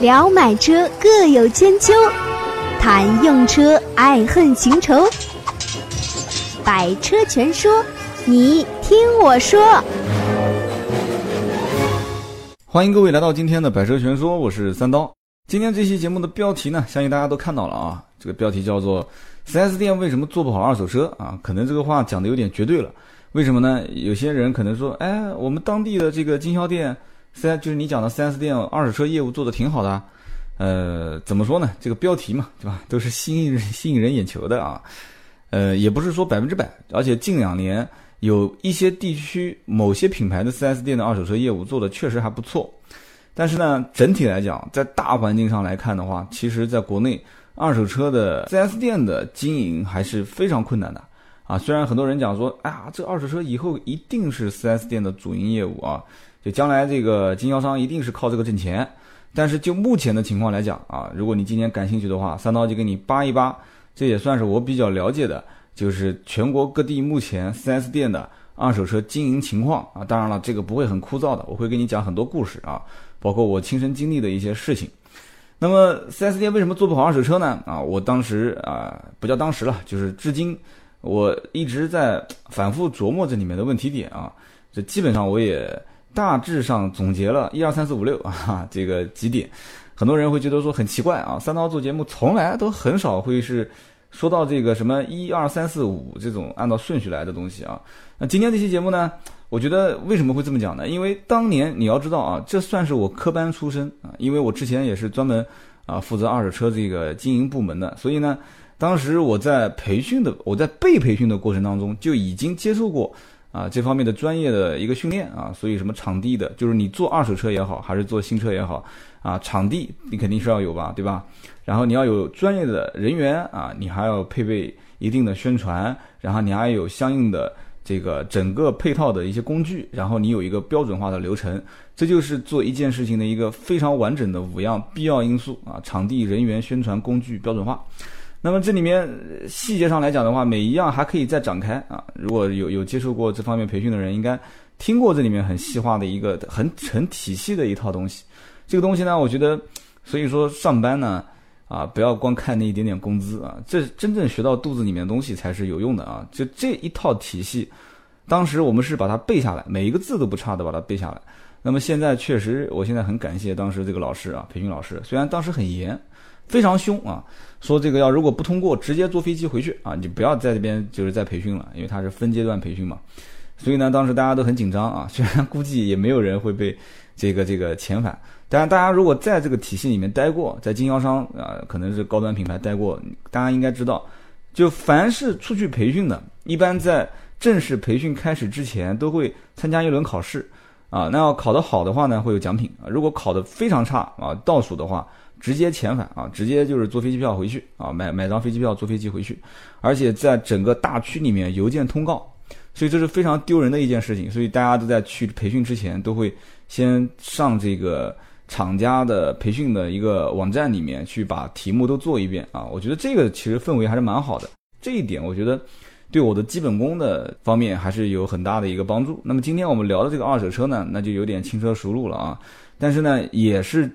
聊买车各有千秋，谈用车爱恨情仇。百车全说，你听我说。欢迎各位来到今天的百车全说，我是三刀。今天这期节目的标题呢，相信大家都看到了啊，这个标题叫做“四 S 店为什么做不好二手车”啊，可能这个话讲的有点绝对了。为什么呢？有些人可能说，哎，我们当地的这个经销店。四就是你讲的四 S 店二手车业务做的挺好的，呃，怎么说呢？这个标题嘛，对吧？都是吸引吸引人眼球的啊，呃，也不是说百分之百，而且近两年有一些地区某些品牌的四 S 店的二手车业务做的确实还不错，但是呢，整体来讲，在大环境上来看的话，其实在国内二手车的四 S 店的经营还是非常困难的啊。虽然很多人讲说，哎呀，这二手车以后一定是四 S 店的主营业务啊。就将来这个经销商一定是靠这个挣钱，但是就目前的情况来讲啊，如果你今年感兴趣的话，三刀就给你扒一扒，这也算是我比较了解的，就是全国各地目前 4S 店的二手车经营情况啊。当然了，这个不会很枯燥的，我会给你讲很多故事啊，包括我亲身经历的一些事情。那么 4S 店为什么做不好二手车呢？啊，我当时啊，不叫当时了，就是至今我一直在反复琢磨这里面的问题点啊，这基本上我也。大致上总结了一二三四五六啊，这个几点，很多人会觉得说很奇怪啊，三刀做节目从来都很少会是说到这个什么一二三四五这种按照顺序来的东西啊。那今天这期节目呢，我觉得为什么会这么讲呢？因为当年你要知道啊，这算是我科班出身啊，因为我之前也是专门啊负责二手车这个经营部门的，所以呢，当时我在培训的，我在被培训的过程当中就已经接受过。啊，这方面的专业的一个训练啊，所以什么场地的，就是你做二手车也好，还是做新车也好，啊，场地你肯定是要有吧，对吧？然后你要有专业的人员啊，你还要配备一定的宣传，然后你还有相应的这个整个配套的一些工具，然后你有一个标准化的流程，这就是做一件事情的一个非常完整的五样必要因素啊：场地、人员、宣传、工具标准化。那么这里面细节上来讲的话，每一样还可以再展开啊。如果有有接受过这方面培训的人，应该听过这里面很细化的一个很很体系的一套东西。这个东西呢，我觉得，所以说上班呢，啊，不要光看那一点点工资啊，这真正学到肚子里面的东西才是有用的啊。就这一套体系，当时我们是把它背下来，每一个字都不差的把它背下来。那么现在确实，我现在很感谢当时这个老师啊，培训老师，虽然当时很严。非常凶啊！说这个要如果不通过，直接坐飞机回去啊！你不要在这边就是在培训了，因为它是分阶段培训嘛。所以呢，当时大家都很紧张啊。虽然估计也没有人会被这个这个遣返，但是大家如果在这个体系里面待过，在经销商啊，可能是高端品牌待过，大家应该知道，就凡是出去培训的，一般在正式培训开始之前都会参加一轮考试啊。那要考得好的话呢，会有奖品啊；如果考得非常差啊，倒数的话。直接遣返啊，直接就是坐飞机票回去啊，买买张飞机票坐飞机回去，而且在整个大区里面邮件通告，所以这是非常丢人的一件事情。所以大家都在去培训之前，都会先上这个厂家的培训的一个网站里面去把题目都做一遍啊。我觉得这个其实氛围还是蛮好的，这一点我觉得对我的基本功的方面还是有很大的一个帮助。那么今天我们聊的这个二手车呢，那就有点轻车熟路了啊，但是呢也是。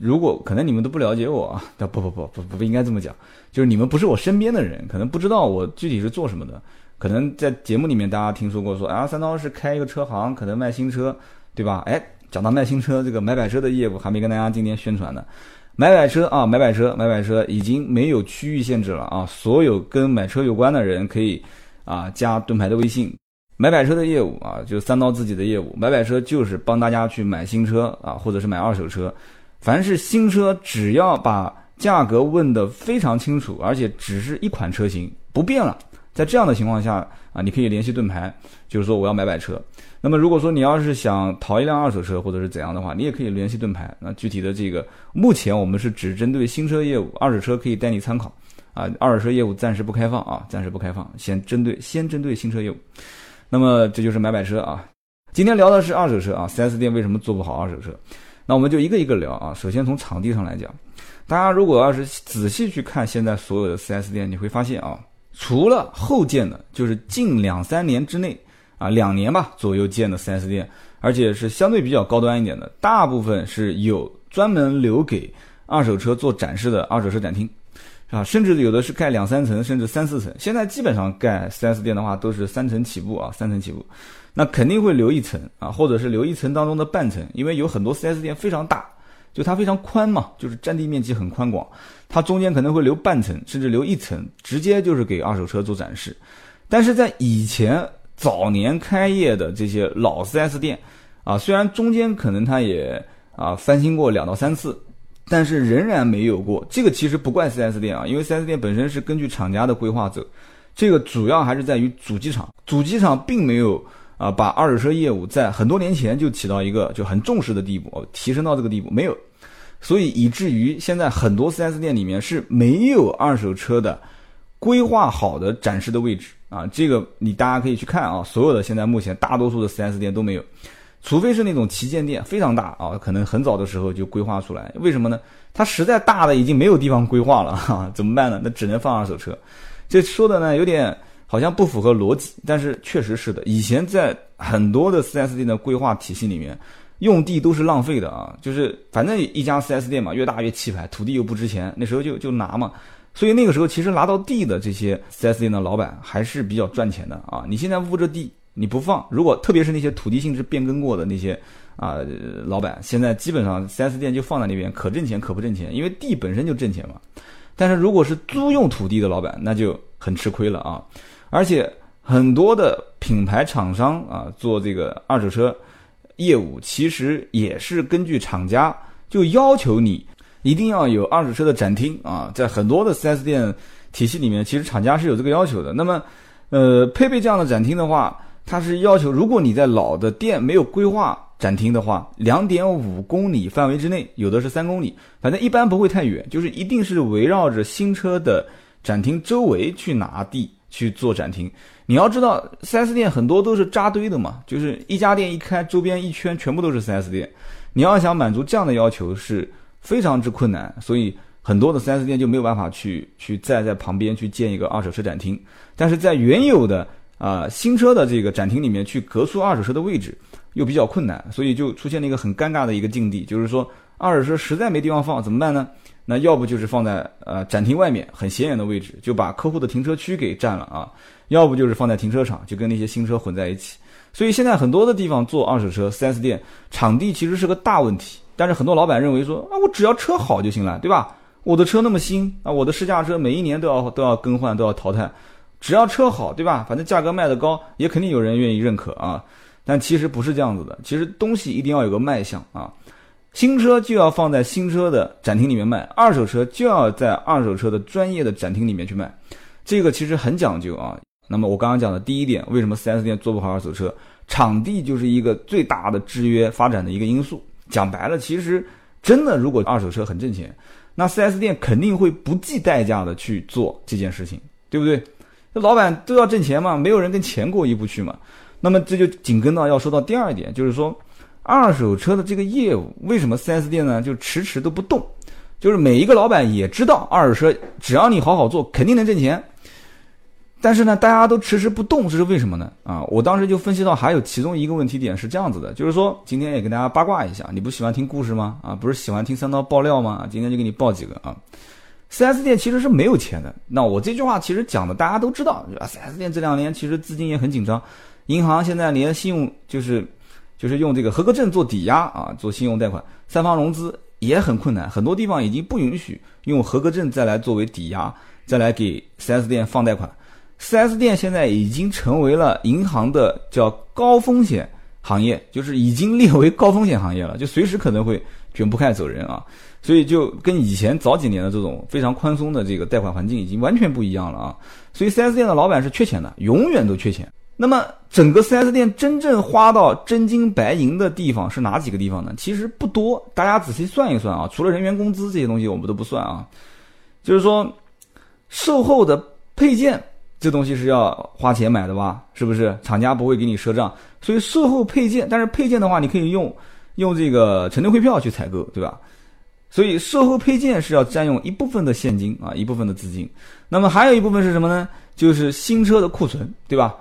如果可能你们都不了解我 啊，不不不不不应该这么讲，就是你们不是我身边的人，可能不知道我具体是做什么的。可能在节目里面大家听说过说啊，三刀是开一个车行，可能卖新车，对吧？哎，讲到卖新车这个买买车的业务还没跟大家今天宣传呢。买买车啊，买买车，买买车已经没有区域限制了啊，所有跟买车有关的人可以啊加盾牌的微信。买买车的业务啊，就三刀自己的业务，买买车就是帮大家去买新车啊，或者是买二手车。凡是新车，只要把价格问得非常清楚，而且只是一款车型不变了，在这样的情况下啊，你可以联系盾牌，就是说我要买买车。那么如果说你要是想淘一辆二手车或者是怎样的话，你也可以联系盾牌。那具体的这个，目前我们是只针对新车业务，二手车可以带你参考啊。二手车业务暂时不开放啊，暂时不开放，先针对先针对新车业务。那么这就是买买车啊。今天聊的是二手车啊，4S 店为什么做不好二手车？那我们就一个一个聊啊。首先从场地上来讲，大家如果要是仔细去看现在所有的 4S 店，你会发现啊，除了后建的，就是近两三年之内啊，两年吧左右建的 4S 店，而且是相对比较高端一点的，大部分是有专门留给二手车做展示的二手车展厅，啊，甚至有的是盖两三层，甚至三四层。现在基本上盖 4S 店的话都是三层起步啊，三层起步，那肯定会留一层啊，或者是留一层当中的半层，因为有很多 4S 店非常大，就它非常宽嘛，就是占地面积很宽广，它中间可能会留半层，甚至留一层，直接就是给二手车做展示。但是在以前早年开业的这些老 4S 店，啊，虽然中间可能它也啊翻新过两到三次，但是仍然没有过。这个其实不怪 4S 店啊，因为 4S 店本身是根据厂家的规划走，这个主要还是在于主机厂，主机厂并没有啊把二手车业务在很多年前就起到一个就很重视的地步，提升到这个地步没有，所以以至于现在很多 4S 店里面是没有二手车的规划好的展示的位置。啊，这个你大家可以去看啊，所有的现在目前大多数的 4S 店都没有，除非是那种旗舰店非常大啊，可能很早的时候就规划出来。为什么呢？它实在大的已经没有地方规划了哈，怎么办呢？那只能放二手车。这说的呢有点好像不符合逻辑，但是确实是的。以前在很多的 4S 店的规划体系里面，用地都是浪费的啊，就是反正一家 4S 店嘛，越大越气派，土地又不值钱，那时候就就拿嘛。所以那个时候，其实拿到地的这些 4S 店的老板还是比较赚钱的啊！你现在捂着地你不放，如果特别是那些土地性质变更过的那些啊老板，现在基本上 4S 店就放在那边，可挣钱可不挣钱，因为地本身就挣钱嘛。但是如果是租用土地的老板，那就很吃亏了啊！而且很多的品牌厂商啊做这个二手车业务，其实也是根据厂家就要求你。一定要有二手车的展厅啊，在很多的 4S 店体系里面，其实厂家是有这个要求的。那么，呃，配备这样的展厅的话，它是要求，如果你在老的店没有规划展厅的话，两点五公里范围之内，有的是三公里，反正一般不会太远，就是一定是围绕着新车的展厅周围去拿地去做展厅。你要知道，4S 店很多都是扎堆的嘛，就是一家店一开，周边一圈全部都是 4S 店。你要想满足这样的要求是。非常之困难，所以很多的 4S 店就没有办法去去再在旁边去建一个二手车展厅。但是在原有的啊新车的这个展厅里面去隔出二手车的位置又比较困难，所以就出现了一个很尴尬的一个境地，就是说二手车实在没地方放怎么办呢？那要不就是放在呃展厅外面很显眼的位置，就把客户的停车区给占了啊；要不就是放在停车场，就跟那些新车混在一起。所以现在很多的地方做二手车 4S 店，场地其实是个大问题。但是很多老板认为说啊，我只要车好就行了，对吧？我的车那么新啊，我的试驾车每一年都要都要更换都要淘汰，只要车好，对吧？反正价格卖得高，也肯定有人愿意认可啊。但其实不是这样子的，其实东西一定要有个卖相啊。新车就要放在新车的展厅里面卖，二手车就要在二手车的专业的展厅里面去卖，这个其实很讲究啊。那么我刚刚讲的第一点，为什么 4S 店做不好二手车？场地就是一个最大的制约发展的一个因素。讲白了，其实真的，如果二手车很挣钱，那 4S 店肯定会不计代价的去做这件事情，对不对？那老板都要挣钱嘛，没有人跟钱过意不去嘛。那么这就紧跟到要说到第二点，就是说二手车的这个业务，为什么 4S 店呢就迟迟都不动？就是每一个老板也知道二手车，只要你好好做，肯定能挣钱。但是呢，大家都迟迟不动，这是为什么呢？啊，我当时就分析到，还有其中一个问题点是这样子的，就是说，今天也跟大家八卦一下，你不喜欢听故事吗？啊，不是喜欢听三刀爆料吗？今天就给你爆几个啊。4S 店其实是没有钱的。那我这句话其实讲的大家都知道，4S 店这两年其实资金也很紧张，银行现在连信用就是就是用这个合格证做抵押啊，做信用贷款，三方融资也很困难，很多地方已经不允许用合格证再来作为抵押，再来给 4S 店放贷款。4S 店现在已经成为了银行的叫高风险行业，就是已经列为高风险行业了，就随时可能会卷铺盖走人啊！所以就跟以前早几年的这种非常宽松的这个贷款环境已经完全不一样了啊！所以 4S 店的老板是缺钱的，永远都缺钱。那么整个 4S 店真正花到真金白银的地方是哪几个地方呢？其实不多，大家仔细算一算啊，除了人员工资这些东西我们都不算啊，就是说售后的配件。这东西是要花钱买的吧？是不是？厂家不会给你赊账，所以售后配件，但是配件的话，你可以用用这个承兑汇票去采购，对吧？所以售后配件是要占用一部分的现金啊，一部分的资金。那么还有一部分是什么呢？就是新车的库存，对吧？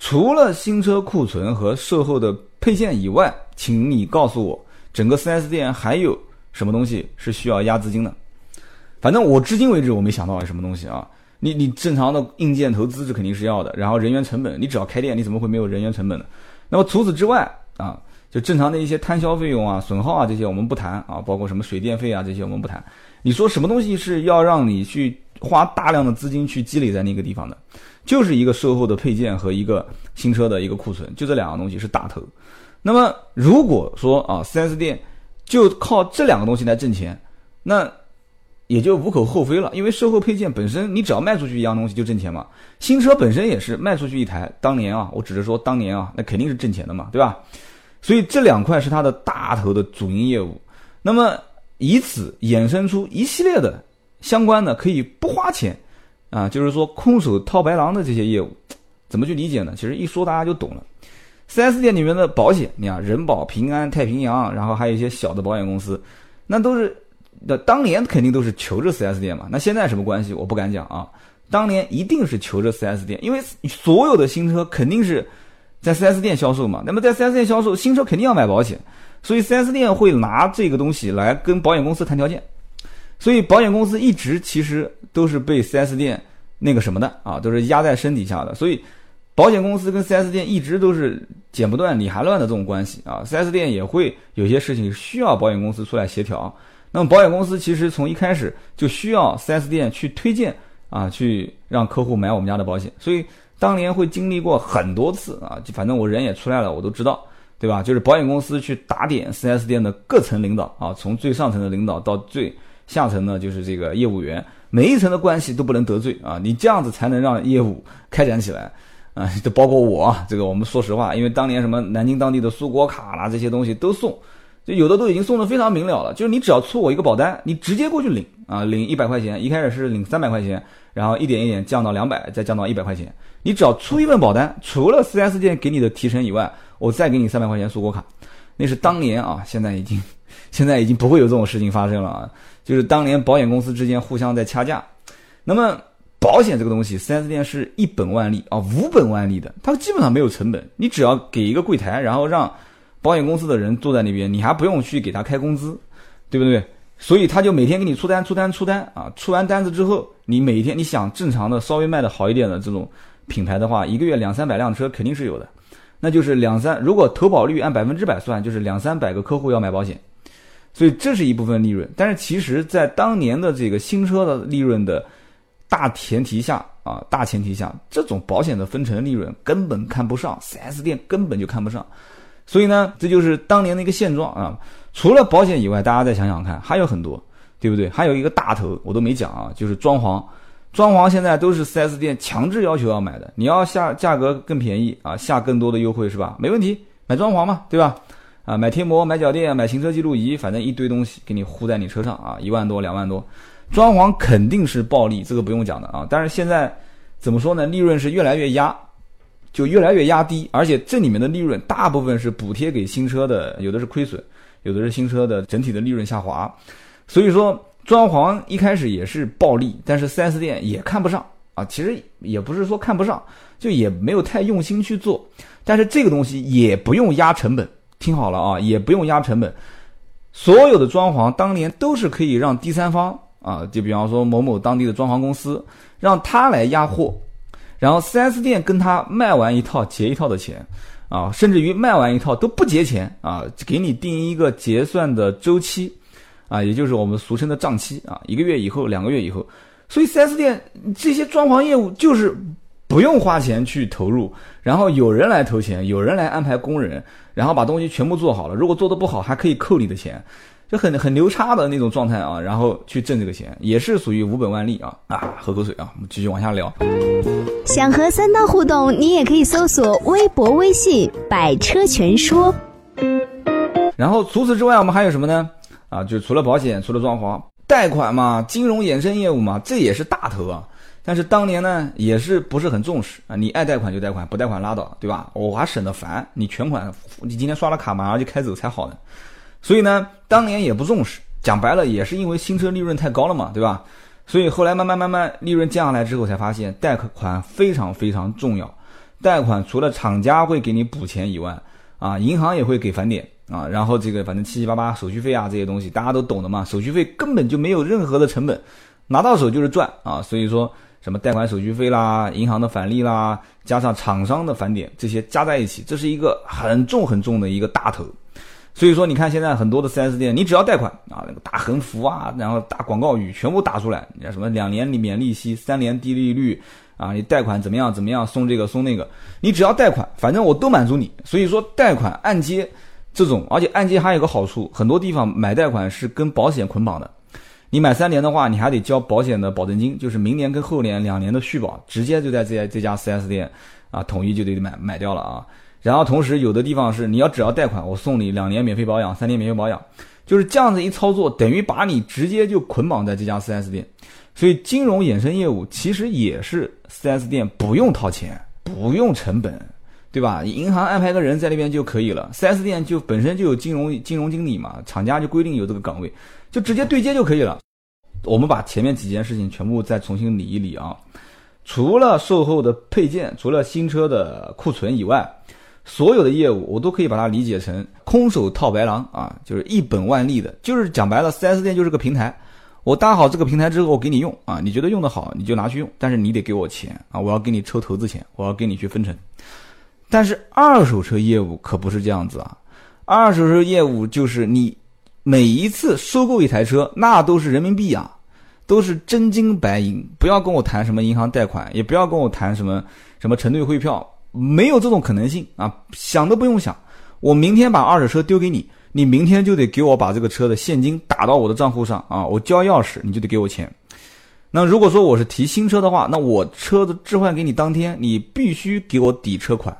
除了新车库存和售后的配件以外，请你告诉我，整个 4S 店还有什么东西是需要压资金的？反正我至今为止我没想到什么东西啊。你你正常的硬件投资这肯定是要的，然后人员成本，你只要开店，你怎么会没有人员成本呢？那么除此之外啊，就正常的一些摊销费用啊、损耗啊这些我们不谈啊，包括什么水电费啊这些我们不谈。你说什么东西是要让你去花大量的资金去积累在那个地方的？就是一个售后的配件和一个新车的一个库存，就这两个东西是大头。那么如果说啊，4S 店就靠这两个东西来挣钱，那也就无可厚非了。因为售后配件本身，你只要卖出去一样东西就挣钱嘛。新车本身也是卖出去一台，当年啊，我只是说当年啊，那肯定是挣钱的嘛，对吧？所以这两块是它的大头的主营业务。那么以此衍生出一系列的相关的可以不花钱。啊，就是说空手套白狼的这些业务，怎么去理解呢？其实一说大家就懂了。4S 店里面的保险，你看人保、平安、太平洋，然后还有一些小的保险公司，那都是那当年肯定都是求着 4S 店嘛。那现在什么关系？我不敢讲啊。当年一定是求着 4S 店，因为所有的新车肯定是在 4S 店销售嘛。那么在 4S 店销售新车肯定要买保险，所以 4S 店会拿这个东西来跟保险公司谈条件。所以保险公司一直其实都是被 4S 店那个什么的啊，都是压在身底下的。所以保险公司跟 4S 店一直都是剪不断理还乱的这种关系啊。4S 店也会有些事情需要保险公司出来协调。那么保险公司其实从一开始就需要 4S 店去推荐啊，去让客户买我们家的保险。所以当年会经历过很多次啊，就反正我人也出来了，我都知道，对吧？就是保险公司去打点 4S 店的各层领导啊，从最上层的领导到最。下层呢，就是这个业务员，每一层的关系都不能得罪啊，你这样子才能让业务开展起来啊。这包括我，这个我们说实话，因为当年什么南京当地的苏果卡啦这些东西都送，就有的都已经送的非常明了了，就是你只要出我一个保单，你直接过去领啊，领一百块钱，一开始是领三百块钱，然后一点一点降到两百，再降到一百块钱，你只要出一份保单，除了 4S 店给你的提成以外，我再给你三百块钱苏果卡，那是当年啊，现在已经现在已经不会有这种事情发生了啊。就是当年保险公司之间互相在掐架，那么保险这个东西，4S 店是一本万利啊，无本万利的，它基本上没有成本，你只要给一个柜台，然后让保险公司的人坐在那边，你还不用去给他开工资，对不对？所以他就每天给你出单、出单、出单啊，出完单子之后，你每天你想正常的稍微卖的好一点的这种品牌的话，一个月两三百辆车肯定是有的，那就是两三，如果投保率按百分之百算，就是两三百个客户要买保险。所以这是一部分利润，但是其实，在当年的这个新车的利润的大前提下啊，大前提下，这种保险的分成利润根本看不上，4S 店根本就看不上。所以呢，这就是当年的一个现状啊。除了保险以外，大家再想想看，还有很多，对不对？还有一个大头我都没讲啊，就是装潢。装潢现在都是 4S 店强制要求要买的，你要下价格更便宜啊，下更多的优惠是吧？没问题，买装潢嘛，对吧？啊，买贴膜、买脚垫、买行车记录仪，反正一堆东西给你糊在你车上啊，一万多、两万多，装潢肯定是暴利，这个不用讲的啊。但是现在怎么说呢？利润是越来越压，就越来越压低，而且这里面的利润大部分是补贴给新车的，有的是亏损，有的是新车的整体的利润下滑。所以说，装潢一开始也是暴利，但是 4S 店也看不上啊。其实也不是说看不上，就也没有太用心去做。但是这个东西也不用压成本。听好了啊，也不用压成本，所有的装潢当年都是可以让第三方啊，就比方说某某当地的装潢公司，让他来压货，然后 4S 店跟他卖完一套结一套的钱啊，甚至于卖完一套都不结钱啊，给你定一个结算的周期啊，也就是我们俗称的账期啊，一个月以后、两个月以后，所以 4S 店这些装潢业务就是不用花钱去投入，然后有人来投钱，有人来安排工人。然后把东西全部做好了，如果做的不好，还可以扣你的钱，就很很牛叉的那种状态啊。然后去挣这个钱，也是属于无本万利啊啊！喝口水啊，我们继续往下聊。想和三刀互动，你也可以搜索微博、微信“百车全说”。然后除此之外，我们还有什么呢？啊，就除了保险，除了装潢，贷款嘛，金融衍生业务嘛，这也是大头啊。但是当年呢，也是不是很重视啊？你爱贷款就贷款，不贷款拉倒，对吧？我还省得烦，你全款，你今天刷了卡马上就开走才好呢。所以呢，当年也不重视，讲白了也是因为新车利润太高了嘛，对吧？所以后来慢慢慢慢利润降下来之后，才发现贷款非常非常重要。贷款除了厂家会给你补钱以外，啊，银行也会给返点啊，然后这个反正七七八八手续费啊这些东西大家都懂的嘛，手续费根本就没有任何的成本，拿到手就是赚啊，所以说什么贷款手续费啦、银行的返利啦，加上厂商的返点这些加在一起，这是一个很重很重的一个大头。所以说，你看现在很多的 4S 店，你只要贷款啊，那个大横幅啊，然后大广告语全部打出来，你看什么两年免利息，三年低利率啊，你贷款怎么样怎么样，送这个送那个，你只要贷款，反正我都满足你。所以说，贷款按揭这种，而且按揭还有个好处，很多地方买贷款是跟保险捆绑的，你买三年的话，你还得交保险的保证金，就是明年跟后年两年的续保，直接就在这这家 4S 店啊，统一就得买买掉了啊。然后同时，有的地方是你要只要贷款，我送你两年免费保养，三年免费保养，就是这样子一操作，等于把你直接就捆绑在这家 4S 店。所以金融衍生业务其实也是 4S 店不用掏钱，不用成本，对吧？银行安排个人在那边就可以了，4S 店就本身就有金融金融经理嘛，厂家就规定有这个岗位，就直接对接就可以了。我们把前面几件事情全部再重新理一理啊，除了售后的配件，除了新车的库存以外。所有的业务我都可以把它理解成空手套白狼啊，就是一本万利的，就是讲白了，4S 店就是个平台，我搭好这个平台之后，我给你用啊，你觉得用得好你就拿去用，但是你得给我钱啊，我要给你抽投资钱，我要给你去分成。但是二手车业务可不是这样子啊，二手车业务就是你每一次收购一台车，那都是人民币啊，都是真金白银，不要跟我谈什么银行贷款，也不要跟我谈什么什么承兑汇票。没有这种可能性啊！想都不用想，我明天把二手车丢给你，你明天就得给我把这个车的现金打到我的账户上啊！我交钥匙，你就得给我钱。那如果说我是提新车的话，那我车子置换给你当天，你必须给我抵车款，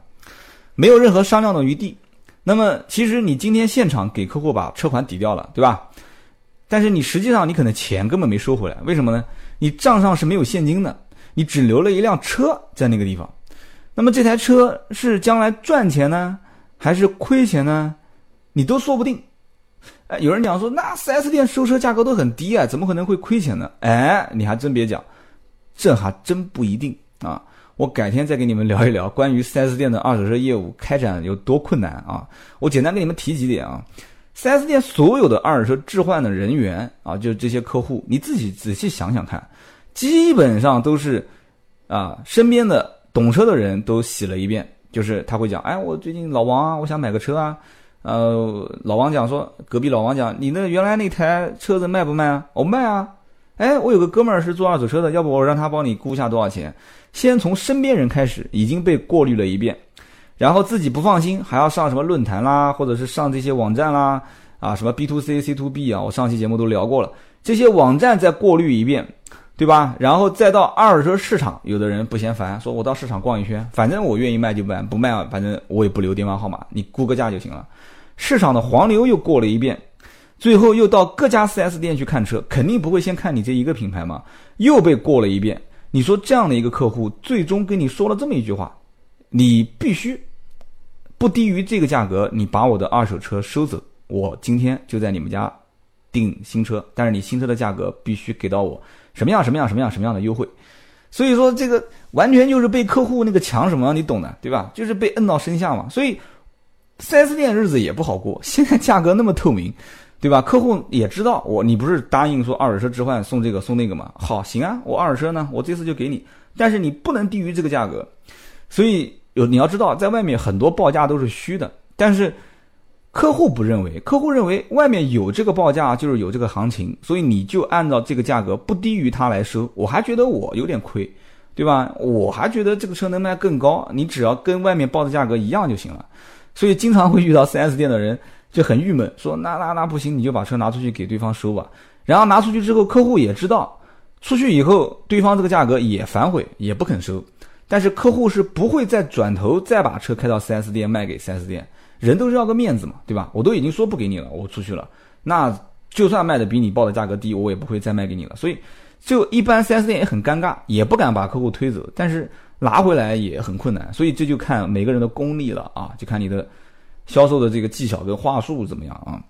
没有任何商量的余地。那么其实你今天现场给客户把车款抵掉了，对吧？但是你实际上你可能钱根本没收回来，为什么呢？你账上是没有现金的，你只留了一辆车在那个地方。那么这台车是将来赚钱呢，还是亏钱呢？你都说不定。哎，有人讲说，那 4S 店收车价格都很低啊，怎么可能会亏钱呢？哎，你还真别讲，这还真不一定啊。我改天再跟你们聊一聊 关于 4S 店的二手车业务开展有多困难啊。我简单给你们提几点啊。4S 店所有的二手车置换的人员啊，就这些客户，你自己仔细想想看，基本上都是啊身边的。懂车的人都洗了一遍，就是他会讲，哎，我最近老王啊，我想买个车啊，呃，老王讲说，隔壁老王讲，你那原来那台车子卖不卖啊？我卖啊，哎，我有个哥们儿是做二手车的，要不我让他帮你估下多少钱？先从身边人开始，已经被过滤了一遍，然后自己不放心，还要上什么论坛啦，或者是上这些网站啦，啊，什么 B to C、C to B 啊，我上期节目都聊过了，这些网站再过滤一遍。对吧？然后再到二手车市场，有的人不嫌烦，说我到市场逛一圈，反正我愿意卖就卖，不卖反正我也不留电话号码，你估个价就行了。市场的黄牛又过了一遍，最后又到各家 4S 店去看车，肯定不会先看你这一个品牌嘛，又被过了一遍。你说这样的一个客户，最终跟你说了这么一句话：你必须不低于这个价格，你把我的二手车收走，我今天就在你们家订新车，但是你新车的价格必须给到我。什么样什么样什么样什么样的优惠，所以说这个完全就是被客户那个抢什么，你懂的，对吧？就是被摁到身下嘛。所以，4S 店日子也不好过。现在价格那么透明，对吧？客户也知道我，你不是答应说二手车置换送这个送那个吗？好，行啊，我二手车呢，我这次就给你，但是你不能低于这个价格。所以有你要知道，在外面很多报价都是虚的，但是。客户不认为，客户认为外面有这个报价就是有这个行情，所以你就按照这个价格不低于他来收，我还觉得我有点亏，对吧？我还觉得这个车能卖更高，你只要跟外面报的价格一样就行了。所以经常会遇到 4S 店的人就很郁闷，说那那那不行，你就把车拿出去给对方收吧。然后拿出去之后，客户也知道，出去以后对方这个价格也反悔，也不肯收。但是客户是不会再转头再把车开到 4S 店卖给 4S 店。人都是要个面子嘛，对吧？我都已经说不给你了，我出去了，那就算卖的比你报的价格低，我也不会再卖给你了。所以，就一般 4S 店也很尴尬，也不敢把客户推走，但是拿回来也很困难。所以这就看每个人的功力了啊，就看你的销售的这个技巧跟话术怎么样啊。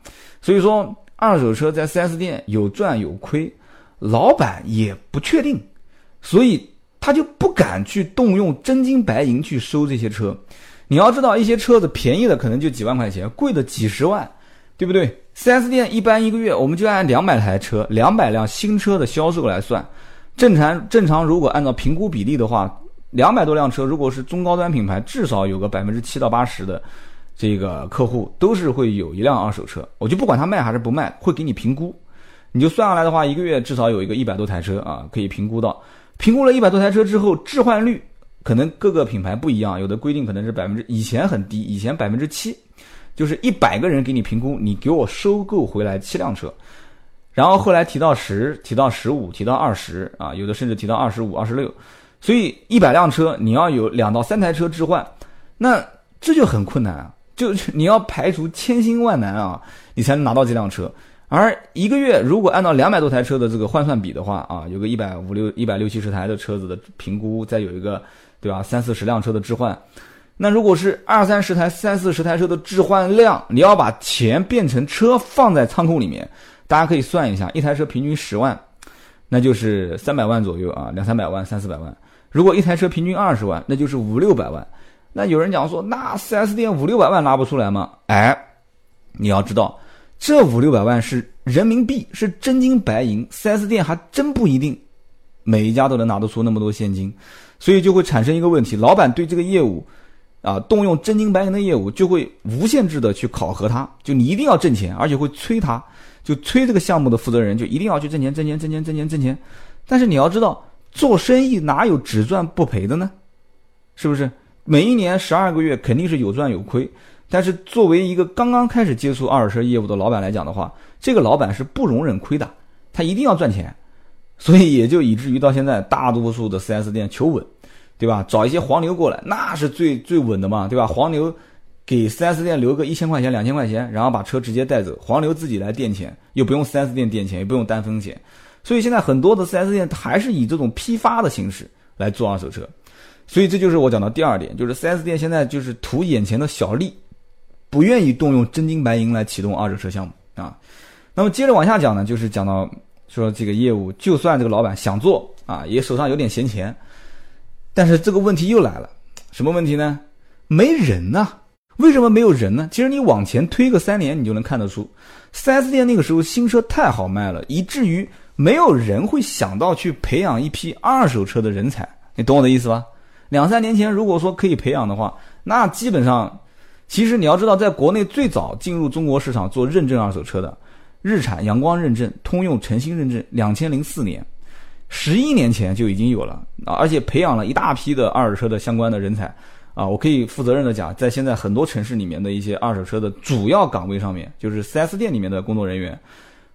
所以说，二手车在 4S 店有赚有亏，老板也不确定，所以他就不敢去动用真金白银去收这些车。你要知道，一些车子便宜的可能就几万块钱，贵的几十万，对不对？4S 店一般一个月，我们就按两百台车、两百辆新车的销售来算。正常正常，如果按照评估比例的话，两百多辆车，如果是中高端品牌，至少有个百分之七到八十的这个客户都是会有一辆二手车。我就不管他卖还是不卖，会给你评估。你就算下来的话，一个月至少有一个一百多台车啊，可以评估到。评估了一百多台车之后，置换率可能各个品牌不一样，有的规定可能是百分之，以前很低，以前百分之七，就是一百个人给你评估，你给我收购回来七辆车。然后后来提到十，提到十五，提到二十啊，有的甚至提到二十五、二十六。所以一百辆车，你要有两到三台车置换，那这就很困难啊！就你要排除千辛万难啊，你才能拿到这辆车。而一个月如果按照两百多台车的这个换算比的话啊，有个一百五六、一百六七十台的车子的评估，再有一个对吧，三四十辆车的置换，那如果是二三十台、三四十台车的置换量，你要把钱变成车放在仓库里面。大家可以算一下，一台车平均十万，那就是三百万左右啊，两三百万、三四百万。如果一台车平均二十万，那就是五六百万。那有人讲说，那 4S 店五六百万拿不出来吗？哎，你要知道，这五六百万是人民币，是真金白银，4S 店还真不一定每一家都能拿得出那么多现金，所以就会产生一个问题：老板对这个业务啊，动用真金白银的业务，就会无限制的去考核他，就你一定要挣钱，而且会催他。就催这个项目的负责人就一定要去挣钱挣钱挣钱挣钱挣钱，但是你要知道做生意哪有只赚不赔的呢？是不是？每一年十二个月肯定是有赚有亏，但是作为一个刚刚开始接触二手车业务的老板来讲的话，这个老板是不容忍亏的，他一定要赚钱，所以也就以至于到现在大多数的 4S 店求稳，对吧？找一些黄牛过来，那是最最稳的嘛，对吧？黄牛。给 4S 店留个一千块钱、两千块钱，然后把车直接带走，黄牛自己来垫钱，又不用 4S 店垫钱，也不用担风险。所以现在很多的 4S 店还是以这种批发的形式来做二手车。所以这就是我讲的第二点，就是 4S 店现在就是图眼前的小利，不愿意动用真金白银来启动二手车项目啊。那么接着往下讲呢，就是讲到说这个业务，就算这个老板想做啊，也手上有点闲钱，但是这个问题又来了，什么问题呢？没人呐。为什么没有人呢？其实你往前推个三年，你就能看得出，4S 店那个时候新车太好卖了，以至于没有人会想到去培养一批二手车的人才。你懂我的意思吧？两三年前如果说可以培养的话，那基本上，其实你要知道，在国内最早进入中国市场做认证二手车的，日产阳光认证、通用晨星认证，两千零四年，十一年前就已经有了，而且培养了一大批的二手车的相关的人才。啊，我可以负责任的讲，在现在很多城市里面的一些二手车的主要岗位上面，就是 4S 店里面的工作人员，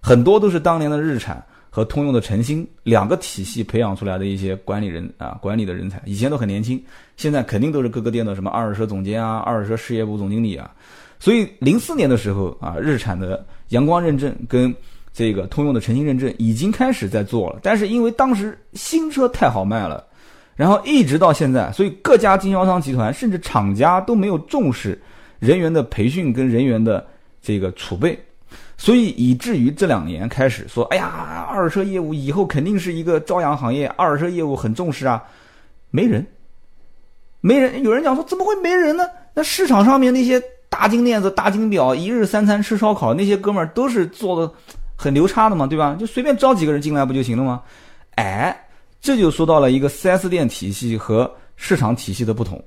很多都是当年的日产和通用的晨星两个体系培养出来的一些管理人啊，管理的人才，以前都很年轻，现在肯定都是各个店的什么二手车总监啊，二手车事业部总经理啊。所以零四年的时候啊，日产的阳光认证跟这个通用的晨星认证已经开始在做了，但是因为当时新车太好卖了。然后一直到现在，所以各家经销商集团甚至厂家都没有重视人员的培训跟人员的这个储备，所以以至于这两年开始说，哎呀，二手车业务以后肯定是一个朝阳行业，二手车业务很重视啊，没人，没人。有人讲说怎么会没人呢？那市场上面那些大金链子、大金表，一日三餐吃烧烤那些哥们儿都是做的很牛叉的嘛，对吧？就随便招几个人进来不就行了吗？哎。这就说到了一个 4S 店体系和市场体系的不同。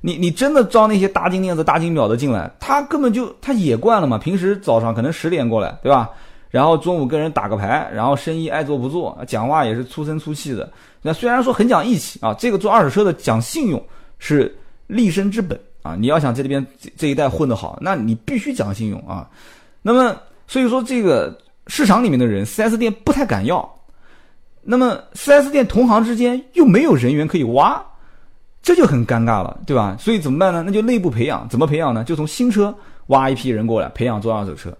你你真的招那些大金链子、大金表的进来，他根本就他也惯了嘛。平时早上可能十点过来，对吧？然后中午跟人打个牌，然后生意爱做不做，讲话也是粗声粗气的。那虽然说很讲义气啊，这个做二手车的讲信用是立身之本啊。你要想在这边这一代混得好，那你必须讲信用啊。那么所以说，这个市场里面的人，4S 店不太敢要。那么，4S 店同行之间又没有人员可以挖，这就很尴尬了，对吧？所以怎么办呢？那就内部培养，怎么培养呢？就从新车挖一批人过来培养做二手车。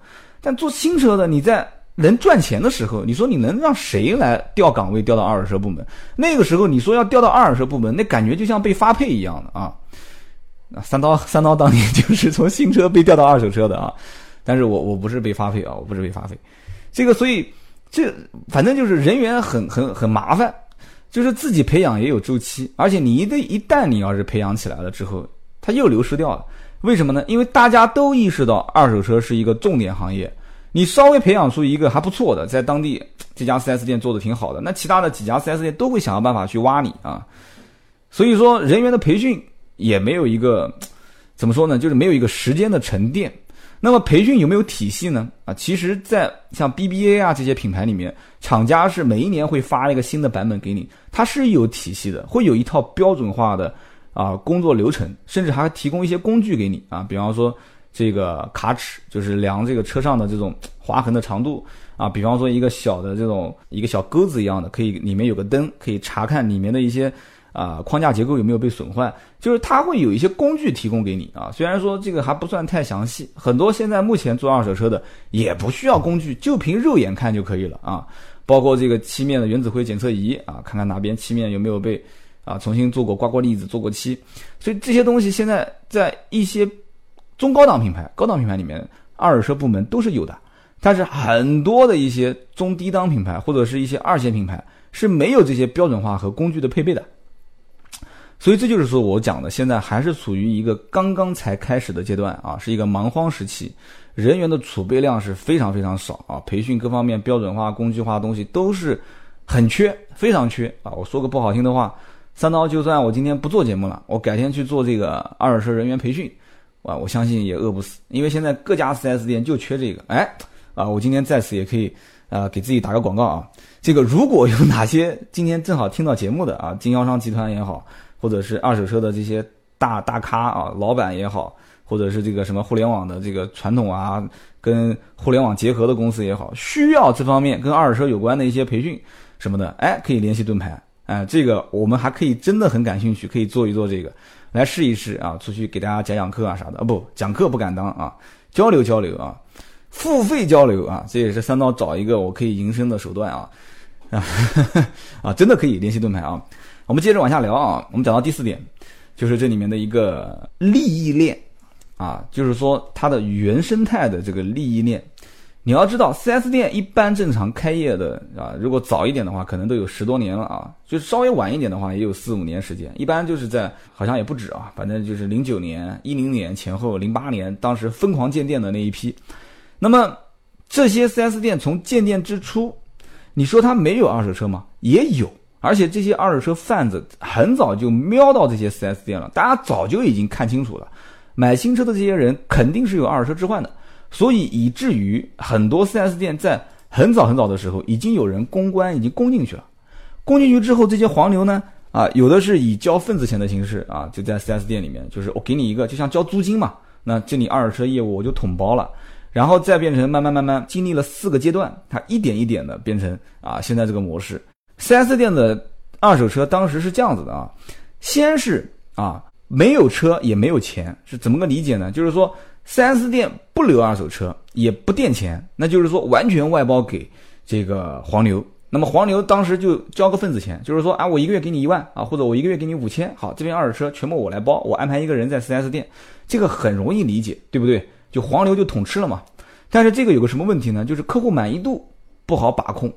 但做新车的，你在能赚钱的时候，你说你能让谁来调岗位调到二手车部门？那个时候你说要调到二手车部门，那感觉就像被发配一样的啊！那三刀 三刀当年就是从新车被调到二手车的啊，但是我我不是被发配啊，我不是被发配，这个所以。这反正就是人员很很很麻烦，就是自己培养也有周期，而且你一旦一旦你要是培养起来了之后，它又流失掉了。为什么呢？因为大家都意识到二手车是一个重点行业，你稍微培养出一个还不错的，在当地这家 4S 店做的挺好的，那其他的几家 4S 店都会想要办法去挖你啊。所以说，人员的培训也没有一个怎么说呢？就是没有一个时间的沉淀。那么培训有没有体系呢？啊，其实，在像 BBA 啊这些品牌里面，厂家是每一年会发一个新的版本给你，它是有体系的，会有一套标准化的啊工作流程，甚至还提供一些工具给你啊，比方说这个卡尺，就是量这个车上的这种 划痕的长度啊，比方说一个小的这种一个小钩子一样的，可以里面有个灯，可以查看里面的一些。啊，框架结构有没有被损坏？就是它会有一些工具提供给你啊。虽然说这个还不算太详细，很多现在目前做二手车的也不需要工具，就凭肉眼看就可以了啊。包括这个漆面的原子灰检测仪啊，看看哪边漆面有没有被啊重新做过刮过腻子、做过漆。所以这些东西现在在一些中高档品牌、高档品牌里面，二手车部门都是有的。但是很多的一些中低档品牌或者是一些二线品牌是没有这些标准化和工具的配备的。所以这就是说我讲的，现在还是处于一个刚刚才开始的阶段啊，是一个蛮荒时期，人员的储备量是非常非常少啊，培训各方面标准化、工具化的东西都是很缺，非常缺啊。我说个不好听的话，三刀就算我今天不做节目了，我改天去做这个二手车人员培训，啊，我相信也饿不死，因为现在各家 4S 店就缺这个。哎，啊，我今天在此也可以啊给自己打个广告啊，这个如果有哪些今天正好听到节目的啊，经销商集团也好。或者是二手车的这些大大咖啊，老板也好，或者是这个什么互联网的这个传统啊，跟互联网结合的公司也好，需要这方面跟二手车有关的一些培训什么的，哎，可以联系盾牌，哎，这个我们还可以真的很感兴趣，可以做一做这个，来试一试啊，出去给大家讲讲课啊啥的，啊不讲课不敢当啊，交流交流啊，付费交流啊，这也是三刀找一个我可以营生的手段啊，啊 啊，真的可以联系盾牌啊。我们接着往下聊啊，我们讲到第四点，就是这里面的一个利益链啊，就是说它的原生态的这个利益链。你要知道，4S 店一般正常开业的啊，如果早一点的话，可能都有十多年了啊；就稍微晚一点的话，也有四五年时间。一般就是在好像也不止啊，反正就是零九年、一零年前后，零八年当时疯狂建店的那一批。那么这些 4S 店从建店之初，你说它没有二手车吗？也有。而且这些二手车贩子很早就瞄到这些 4S 店了，大家早就已经看清楚了，买新车的这些人肯定是有二手车置换的，所以以至于很多 4S 店在很早很早的时候，已经有人公关已经攻进去了。攻进去之后，这些黄牛呢，啊，有的是以交份子钱的形式啊，就在 4S 店里面，就是我给你一个，就像交租金嘛，那这里二手车业务我就统包了，然后再变成慢慢慢慢经历了四个阶段，它一点一点的变成啊现在这个模式。4S 店的二手车当时是这样子的啊，先是啊没有车也没有钱，是怎么个理解呢？就是说 4S 店不留二手车，也不垫钱，那就是说完全外包给这个黄牛。那么黄牛当时就交个份子钱，就是说啊我一个月给你一万啊，或者我一个月给你五千，好这边二手车全部我来包，我安排一个人在 4S 店，这个很容易理解，对不对？就黄牛就统吃了嘛。但是这个有个什么问题呢？就是客户满意度不好把控。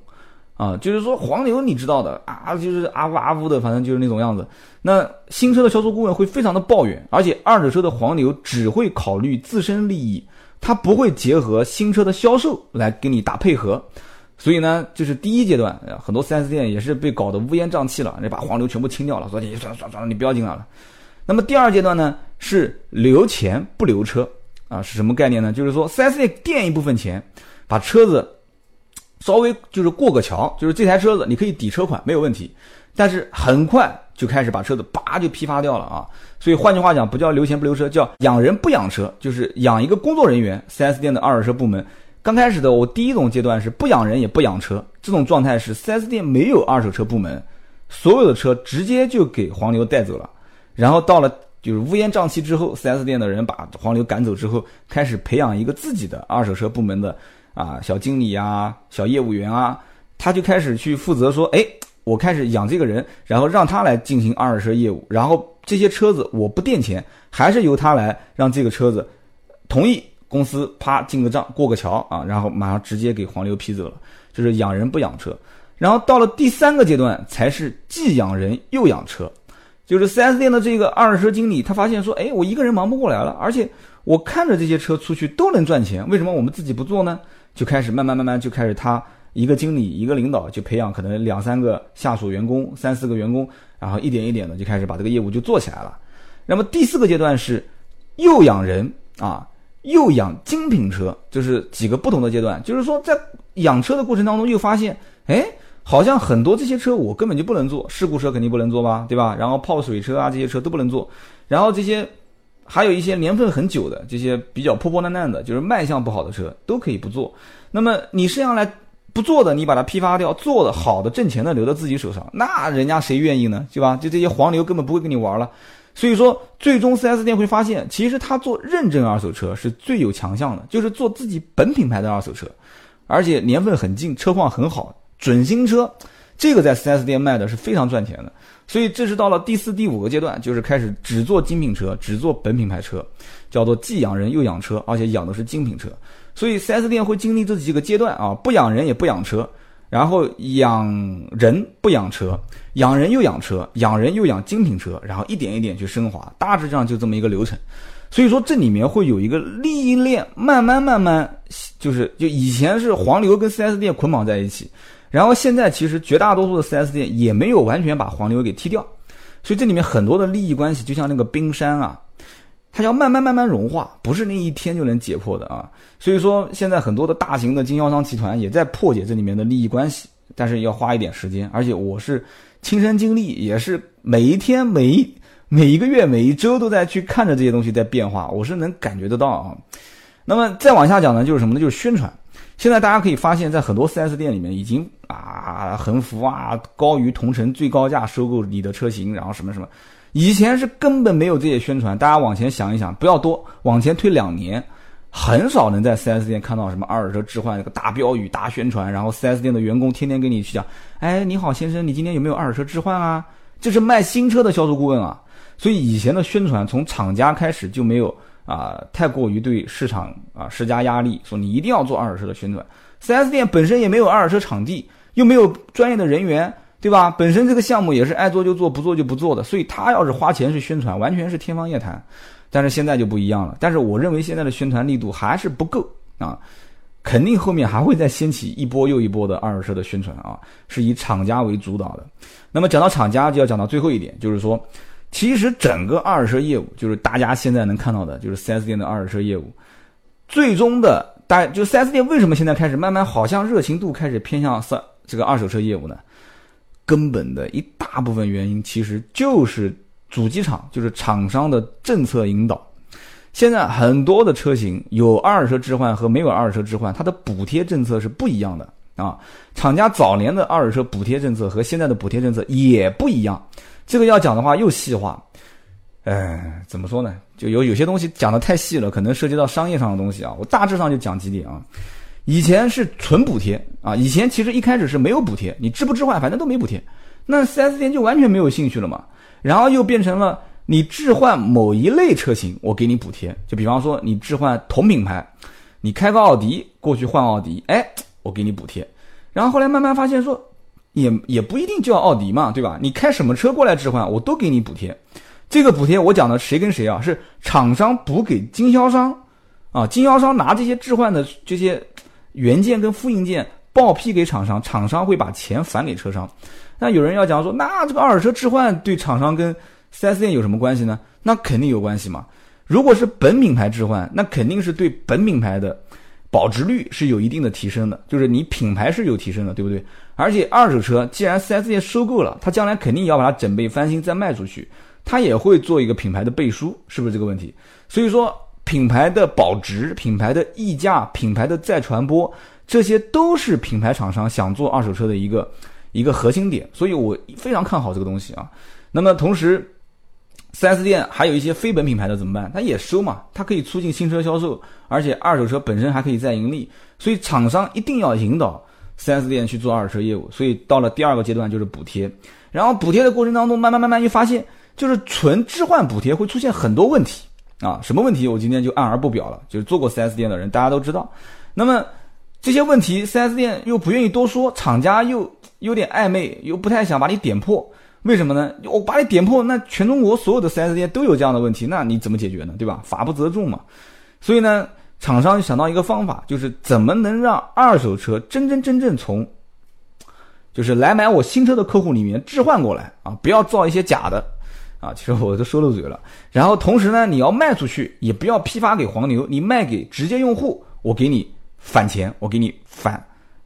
啊，就是说黄牛你知道的啊，就是阿呜阿呜的，反正就是那种样子。那新车的销售顾问会非常的抱怨，而且二手车的黄牛只会考虑自身利益，他不会结合新车的销售来给你打配合。所以呢，就是第一阶段，很多 4S 店也是被搞得乌烟瘴气了，你把黄牛全部清掉了，说你算了算了算了，你不要进来了。那么第二阶段呢，是留钱不留车啊，是什么概念呢？就是说 4S 店垫一部分钱，把车子。稍微就是过个桥，就是这台车子你可以抵车款没有问题，但是很快就开始把车子叭就批发掉了啊！所以换句话讲，不叫留钱不留车，叫养人不养车，就是养一个工作人员。4S 店的二手车部门刚开始的我第一种阶段是不养人也不养车，这种状态是 4S 店没有二手车部门，所有的车直接就给黄牛带走了。然后到了就是乌烟瘴气之后，4S 店的人把黄牛赶走之后，开始培养一个自己的二手车部门的。啊，小经理啊，小业务员啊，他就开始去负责说，哎，我开始养这个人，然后让他来进行二手车业务，然后这些车子我不垫钱，还是由他来让这个车子同意公司啪进个账过个桥啊，然后马上直接给黄牛批走了，就是养人不养车。然后到了第三个阶段，才是既养人又养车，就是 4S 店的这个二手车经理，他发现说，哎，我一个人忙不过来了，而且我看着这些车出去都能赚钱，为什么我们自己不做呢？就开始慢慢慢慢就开始他一个经理一个领导就培养可能两三个下属员工，三四个员工，然后一点一点的就开始把这个业务就做起来了。那么第四个阶段是又养人啊，又养精品车，就是几个不同的阶段，就是说在养车的过程当中又发现，哎。好像很多这些车我根本就不能做，事故车肯定不能做吧，对吧？然后泡水车啊这些车都不能做，然后这些还有一些年份很久的这些比较破破烂烂的，就是卖相不好的车都可以不做。那么你剩下来不做的，你把它批发掉，做的好的挣钱的留到自己手上，那人家谁愿意呢？对吧？就这些黄牛根本不会跟你玩了。所以说，最终 4S 店会发现，其实他做认证二手车是最有强项的，就是做自己本品牌的二手车，而且年份很近，车况很好。准新车，这个在 4S 店卖的是非常赚钱的，所以这是到了第四、第五个阶段，就是开始只做精品车，只做本品牌车，叫做既养人又养车，而且养的是精品车。所以 4S 店会经历这几个阶段啊，不养人也不养车，然后养人不养车，养人又养车，养人又养精品车，然后一点一点去升华，大致上就这么一个流程。所以说这里面会有一个利益链，慢慢慢慢，就是就以前是黄牛跟 4S 店捆绑在一起。然后现在其实绝大多数的 4S 店也没有完全把黄牛给踢掉，所以这里面很多的利益关系就像那个冰山啊，它要慢慢慢慢融化，不是那一天就能解破的啊。所以说现在很多的大型的经销商集团也在破解这里面的利益关系，但是要花一点时间。而且我是亲身经历，也是每一天、每一每一个月、每一周都在去看着这些东西在变化，我是能感觉得到啊。那么再往下讲呢，就是什么呢？就是宣传。现在大家可以发现，在很多 4S 店里面，已经啊横幅啊高于同城最高价收购你的车型，然后什么什么，以前是根本没有这些宣传。大家往前想一想，不要多，往前推两年，很少能在 4S 店看到什么二手车置换那个大标语、大宣传，然后 4S 店的员工天天跟你去讲，哎，你好先生，你今天有没有二手车置换啊？这是卖新车的销售顾问啊。所以以前的宣传从厂家开始就没有。啊，太过于对市场啊施加压力，说你一定要做二手车的宣传。4S 店本身也没有二手车场地，又没有专业的人员，对吧？本身这个项目也是爱做就做，不做就不做的，所以他要是花钱去宣传，完全是天方夜谭。但是现在就不一样了。但是我认为现在的宣传力度还是不够啊，肯定后面还会再掀起一波又一波的二手车的宣传啊，是以厂家为主导的。那么讲到厂家，就要讲到最后一点，就是说。其实整个二手车业务，就是大家现在能看到的，就是 4S 店的二手车业务。最终的，大就 4S 店为什么现在开始慢慢好像热情度开始偏向三这个二手车业务呢？根本的一大部分原因其实就是主机厂，就是厂商的政策引导。现在很多的车型有二手车置换和没有二手车置换，它的补贴政策是不一样的啊。厂家早年的二手车补贴政策和现在的补贴政策也不一样。这个要讲的话又细化，嗯，怎么说呢？就有有些东西讲的太细了，可能涉及到商业上的东西啊。我大致上就讲几点啊。以前是纯补贴啊，以前其实一开始是没有补贴，你置不置换反正都没补贴，那 4S 店就完全没有兴趣了嘛。然后又变成了你置换某一类车型，我给你补贴。就比方说你置换同品牌，你开个奥迪过去换奥迪，哎，我给你补贴。然后后来慢慢发现说。也也不一定叫奥迪嘛，对吧？你开什么车过来置换，我都给你补贴。这个补贴我讲的谁跟谁啊？是厂商补给经销商，啊，经销商拿这些置换的这些原件跟复印件报批给厂商，厂商会把钱返给车商。那有人要讲说，那这个二手车置换对厂商跟 4S 店有什么关系呢？那肯定有关系嘛。如果是本品牌置换，那肯定是对本品牌的。保值率是有一定的提升的，就是你品牌是有提升的，对不对？而且二手车既然 4S 店收购了，它将来肯定要把它整备翻新再卖出去，它也会做一个品牌的背书，是不是这个问题？所以说品牌的保值、品牌的溢价、品牌的再传播，这些都是品牌厂商想做二手车的一个一个核心点，所以我非常看好这个东西啊。那么同时。4S 店还有一些非本品牌的怎么办？它也收嘛，它可以促进新车销售，而且二手车本身还可以再盈利，所以厂商一定要引导 4S 店去做二手车业务。所以到了第二个阶段就是补贴，然后补贴的过程当中，慢慢慢慢就发现，就是纯置换补贴会出现很多问题啊，什么问题？我今天就按而不表了。就是做过 4S 店的人，大家都知道。那么这些问题，4S 店又不愿意多说，厂家又有点暧昧，又不太想把你点破。为什么呢？我把你点破，那全中国所有的 4S 店都有这样的问题，那你怎么解决呢？对吧？法不责众嘛。所以呢，厂商想到一个方法，就是怎么能让二手车真真正正从，就是来买我新车的客户里面置换过来啊，不要造一些假的啊。其实我都说漏嘴了。然后同时呢，你要卖出去，也不要批发给黄牛，你卖给直接用户，我给你返钱，我给你返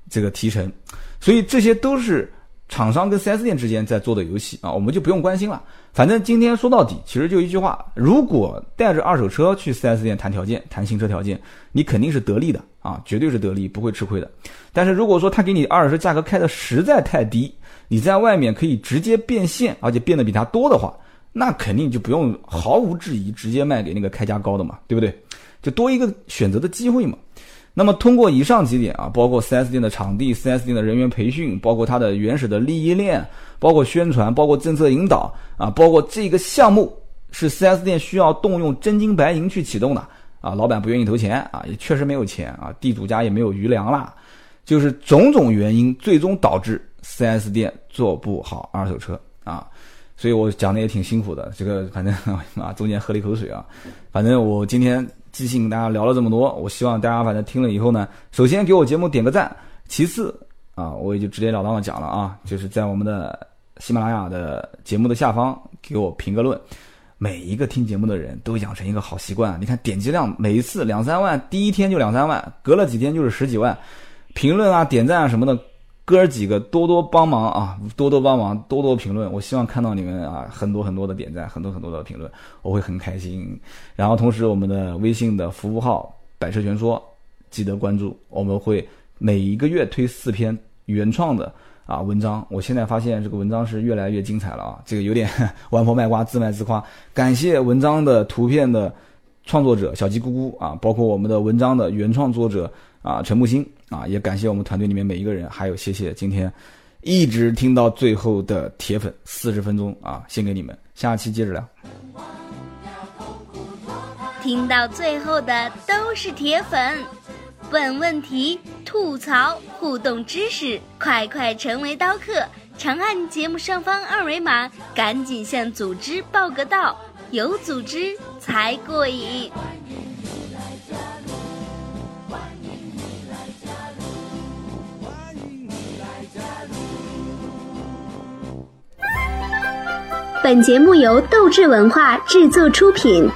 这个提成。所以这些都是。厂商跟 4S 店之间在做的游戏啊，我们就不用关心了。反正今天说到底，其实就一句话：如果带着二手车去 4S 店谈条件、谈新车条件，你肯定是得利的啊，绝对是得利，不会吃亏的。但是如果说他给你二手车价格开的实在太低，你在外面可以直接变现，而且变得比他多的话，那肯定就不用毫无质疑直接卖给那个开价高的嘛，对不对？就多一个选择的机会嘛。那么通过以上几点啊，包括 4S 店的场地、4S 店的人员培训，包括它的原始的利益链，包括宣传，包括政策引导啊，包括这个项目是 4S 店需要动用真金白银去启动的啊，老板不愿意投钱啊，也确实没有钱啊，地主家也没有余粮啦，就是种种原因，最终导致 4S 店做不好二手车啊，所以我讲的也挺辛苦的，这个反正 啊中间喝了一口水啊，反正我今天。即兴跟大家聊了这么多，我希望大家反正听了以后呢，首先给我节目点个赞，其次啊，我也就直截了当的讲了啊，就是在我们的喜马拉雅的节目的下方给我评个论。每一个听节目的人都养成一个好习惯，你看点击量每一次两三万，第一天就两三万，隔了几天就是十几万，评论啊、点赞啊什么的。哥儿几个多多帮忙啊，多多帮忙，多多评论。我希望看到你们啊，很多很多的点赞，很多很多的评论，我会很开心。然后同时，我们的微信的服务号“百车全说”，记得关注。我们会每一个月推四篇原创的啊文章。我现在发现这个文章是越来越精彩了啊，这个有点 玩婆卖瓜，自卖自夸。感谢文章的图片的创作者小鸡咕咕啊，包括我们的文章的原创作者。啊，陈木星啊，也感谢我们团队里面每一个人，还有谢谢今天一直听到最后的铁粉，四十分钟啊，献给你们，下期接着聊。听到最后的都是铁粉，问问题、吐槽、互动知识，快快成为刀客！长按节目上方二维码，赶紧向组织报个到，有组织才过瘾。本节目由斗志文化制作出品。